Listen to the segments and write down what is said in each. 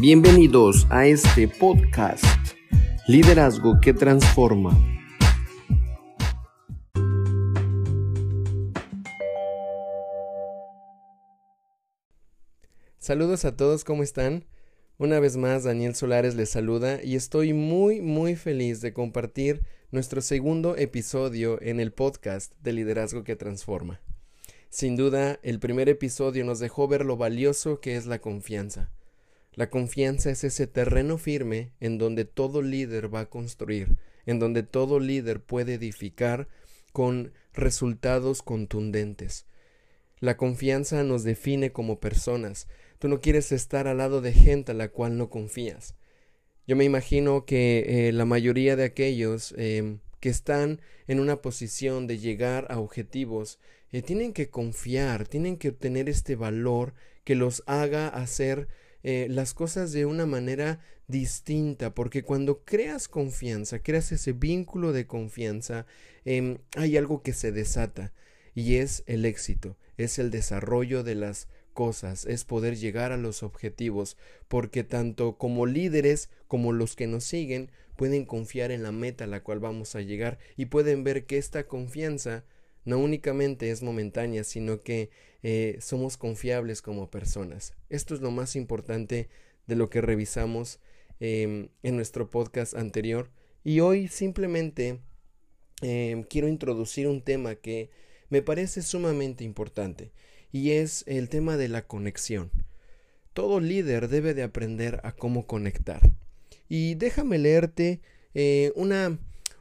Bienvenidos a este podcast, Liderazgo que Transforma. Saludos a todos, ¿cómo están? Una vez más, Daniel Solares les saluda y estoy muy, muy feliz de compartir nuestro segundo episodio en el podcast de Liderazgo que Transforma. Sin duda, el primer episodio nos dejó ver lo valioso que es la confianza. La confianza es ese terreno firme en donde todo líder va a construir, en donde todo líder puede edificar con resultados contundentes. La confianza nos define como personas. Tú no quieres estar al lado de gente a la cual no confías. Yo me imagino que eh, la mayoría de aquellos em, que están en una posición de llegar a objetivos eh, tienen que confiar, tienen que obtener este valor que los haga hacer eh, las cosas de una manera distinta, porque cuando creas confianza, creas ese vínculo de confianza, em, hay algo que se desata y es el éxito, es el desarrollo de las cosas, es poder llegar a los objetivos, porque tanto como líderes como los que nos siguen pueden confiar en la meta a la cual vamos a llegar y pueden ver que esta confianza no únicamente es momentánea, sino que eh, somos confiables como personas. Esto es lo más importante de lo que revisamos em, en nuestro podcast anterior. Y hoy simplemente em, quiero introducir un tema que me parece sumamente importante y es el tema de la conexión. Todo líder debe de aprender a cómo conectar. Y déjame leerte eh, una,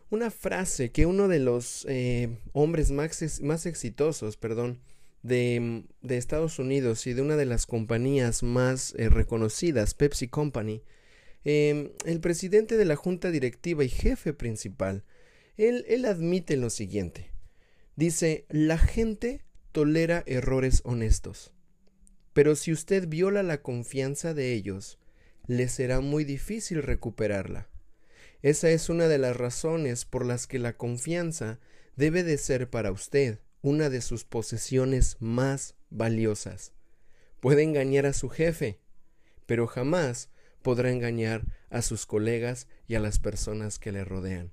una, frase que uno de los eh, hombres más, más exitosos, perdón, de, de, Estados Unidos y de una de las compañías más eh, reconocidas, Pepsi Company, em, el presidente de la junta directiva y jefe principal, él, él admite lo siguiente. Dice, la gente tolera errores honestos. Pero si usted viola la confianza de ellos, le será muy difícil recuperarla. Esa es una de las razones por las que la confianza debe de ser para usted una de sus posesiones más valiosas. Puede engañar a su jefe, pero jamás podrá engañar a sus colegas y a las personas que le rodean.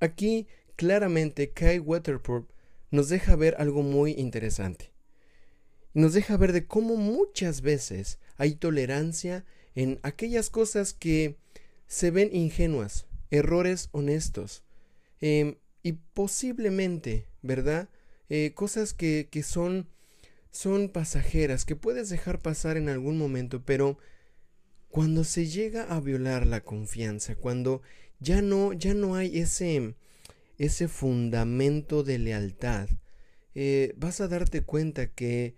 Aquí claramente Kai Waterport nos deja ver algo muy interesante. Nos deja ver de cómo muchas veces hay tolerancia en aquellas cosas que se ven ingenuas, errores honestos, em, y posiblemente, ¿verdad? Eh, cosas que, que son, son pasajeras, que puedes dejar pasar en algún momento, pero cuando se llega a violar la confianza, cuando ya no, ya no hay ese, ese fundamento de lealtad, eh, vas a darte cuenta que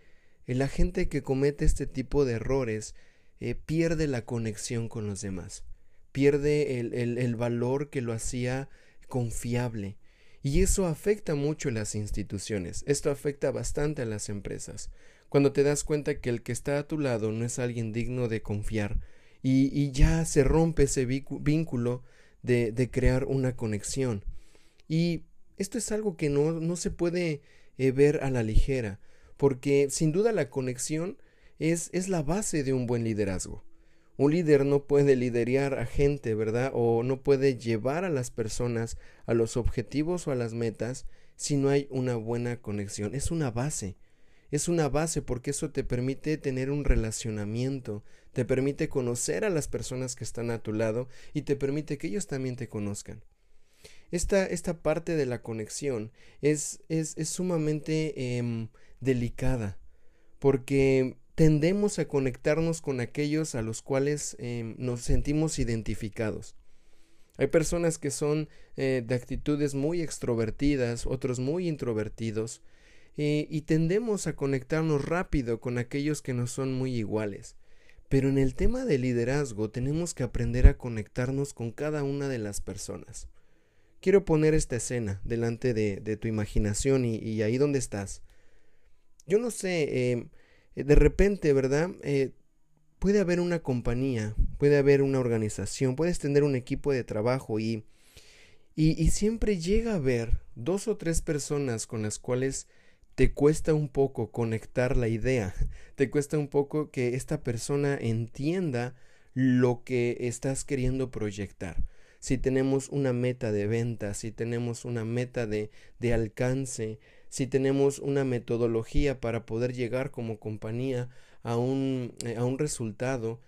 la gente que comete este tipo de errores eh, pierde la conexión con los demás, pierde el, el, valor que lo hacía confiable. Y eso afecta mucho a las instituciones, esto afecta bastante a las empresas. Cuando te das cuenta que el que está a tu lado no es alguien digno de confiar y, y ya se rompe ese vínculo de, de crear una conexión. Y esto es algo que no, no se puede eh, ver a la ligera, porque sin duda la conexión es, es la base de un buen liderazgo. Un líder no puede liderar a gente, ¿verdad? O no puede llevar a las personas a los objetivos o a las metas si no hay una buena conexión. Es una base. Es una base porque eso te permite tener un relacionamiento, te permite conocer a las personas que están a tu lado y te permite que ellos también te conozcan. Esta, esta parte de la conexión es, es, es sumamente em, delicada porque tendemos a conectarnos con aquellos a los cuales em, nos sentimos identificados. Hay personas que son eh, de actitudes muy extrovertidas, otros muy introvertidos, eh, y tendemos a conectarnos rápido con aquellos que no son muy iguales. Pero en el tema de liderazgo tenemos que aprender a conectarnos con cada una de las personas. Quiero poner esta escena delante de, tu imaginación y, ahí donde estás. Yo no sé, em, de repente, ¿verdad? Eh, puede haber una compañía, puede haber una organización, puedes tener un equipo de trabajo y, y, y siempre llega a haber dos o tres personas con las cuales te cuesta un poco conectar la idea, te cuesta un poco que esta persona entienda lo que estás queriendo proyectar. Si tenemos una meta de venta, si tenemos una meta de, de alcance, si tenemos una metodología para poder llegar como compañía a un, eh, a un resultado,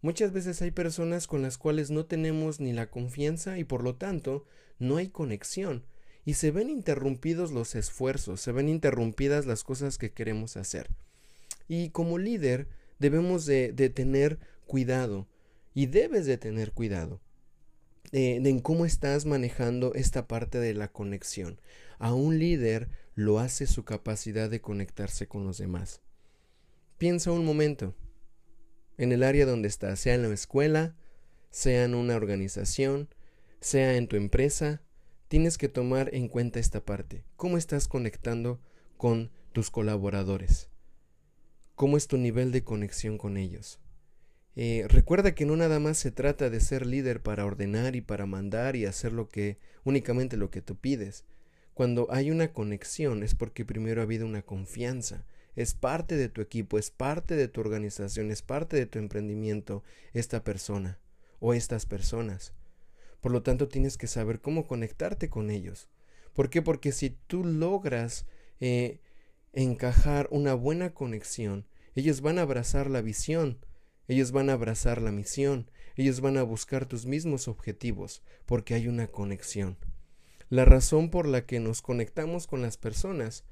muchas veces hay personas con las cuales no tenemos ni la confianza y por lo tanto no hay conexión y se ven interrumpidos los esfuerzos, se ven interrumpidas las cosas que queremos hacer. Y como líder debemos de, de tener cuidado y debes de tener cuidado de, en cómo estás manejando esta parte de la conexión. A un líder lo hace su capacidad de conectarse con los demás. Piensa un momento en el área donde estás, sea en la escuela, sea en una organización, sea en tu empresa, tienes que tomar en cuenta esta parte. ¿Cómo estás conectando con tus colaboradores? ¿Cómo es tu nivel de conexión con ellos? Eh, recuerda que no nada más se trata de ser líder para ordenar y para mandar y hacer lo que únicamente lo que tú pides. Cuando hay una conexión es porque primero ha habido una confianza. Es parte de tu equipo, es parte de tu organización, es parte de tu emprendimiento esta persona o estas personas. Por lo tanto, tienes que saber cómo conectarte con ellos. ¿Por qué? Porque si tú logras eh, encajar una buena conexión, ellos van a abrazar la visión ellos van a abrazar la misión, ellos van a buscar tus mismos objetivos, porque hay una conexión. La razón por la que nos conectamos con las personas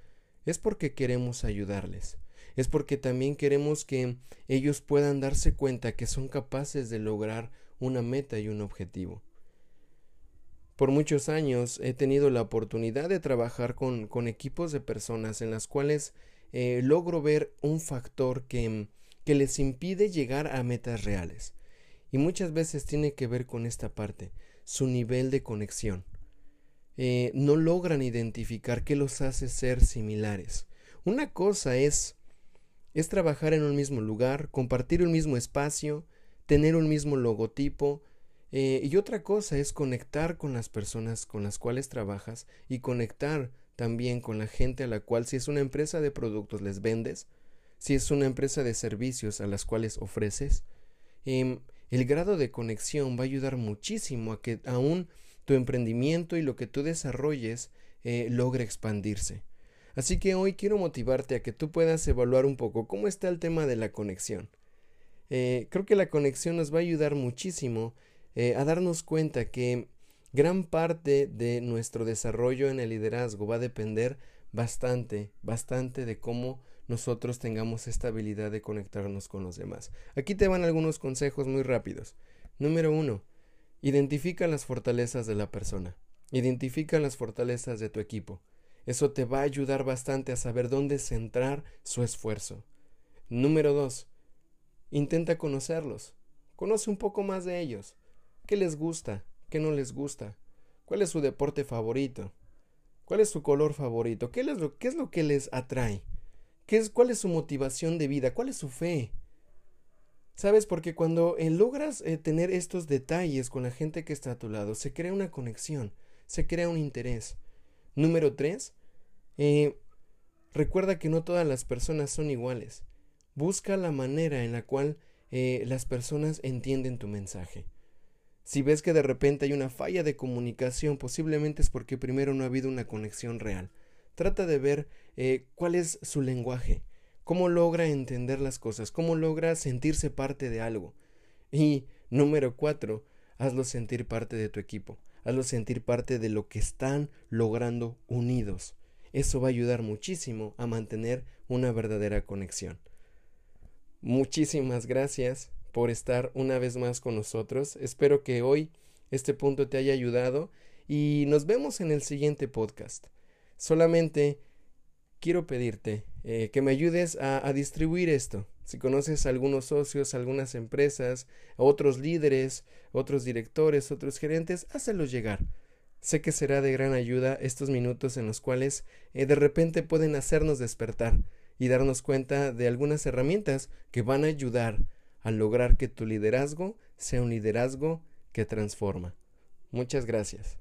es porque queremos ayudarles, es porque también queremos que ellos puedan darse cuenta que son capaces de lograr una meta y un objetivo. Por muchos años he tenido la oportunidad de trabajar con, equipos de personas en las cuales eh, logro ver un factor que que les impide llegar a metas reales. Y muchas veces tiene que ver con esta parte, su nivel de conexión. Eh, no logran identificar qué los hace ser similares. Una cosa es es trabajar en un mismo lugar, compartir un mismo espacio, tener un mismo logotipo, eh, y otra cosa es conectar con las personas con las cuales trabajas y conectar también con la gente a la cual si es una empresa de productos les vendes, si es una empresa de servicios a las cuales ofreces, em, el grado de conexión va a ayudar muchísimo a que aún tu emprendimiento y lo que tú desarrolles eh, logre expandirse. Así que hoy quiero motivarte a que tú puedas evaluar un poco cómo está el tema de la conexión. Eh, creo que la conexión nos va a ayudar muchísimo eh, a darnos cuenta que gran parte de nuestro desarrollo en el liderazgo va a depender bastante, bastante de cómo nosotros tengamos esta habilidad de conectarnos con los demás. Aquí te van algunos consejos muy rápidos. Número uno, identifica las fortalezas de la persona. Identifica las fortalezas de tu equipo. Eso te va a ayudar bastante a saber dónde centrar su esfuerzo. Número dos, intenta conocerlos. Conoce un poco más de ellos. ¿Qué les gusta? ¿Qué no les gusta? ¿Cuál es su deporte favorito? ¿Cuál es su color favorito? ¿Qué, lo, qué es lo que les atrae? es, ¿Cuál es su motivación de vida? ¿Cuál es su fe? ¿Sabes? Porque cuando eh, logras eh, tener estos detalles con la gente que está a tu lado, se crea una conexión, se crea un interés. Número tres, eh, recuerda que no todas las personas son iguales. Busca la manera en la cual las personas entienden tu mensaje. Si ves que de repente hay una falla de comunicación, posiblemente es porque primero no ha habido una conexión real. Trata de ver cuál es su lenguaje, cómo logra entender las cosas, cómo logra sentirse parte de algo. Y número cuatro, hazlo sentir parte de tu equipo, hazlo sentir parte de lo que están logrando unidos. Eso va a ayudar muchísimo a mantener una verdadera conexión. Muchísimas gracias por estar una vez más con nosotros. Espero que hoy este punto te haya ayudado y nos vemos en el siguiente podcast. Solamente quiero pedirte eh, que me ayudes a, distribuir esto. Si conoces a algunos socios, algunas empresas, otros líderes, otros directores, otros gerentes, hácelos llegar. Sé que será de gran ayuda estos minutos en los cuales eh, de repente pueden hacernos despertar y darnos cuenta de algunas herramientas que van a ayudar a lograr que tu liderazgo sea un liderazgo que transforma. Muchas gracias.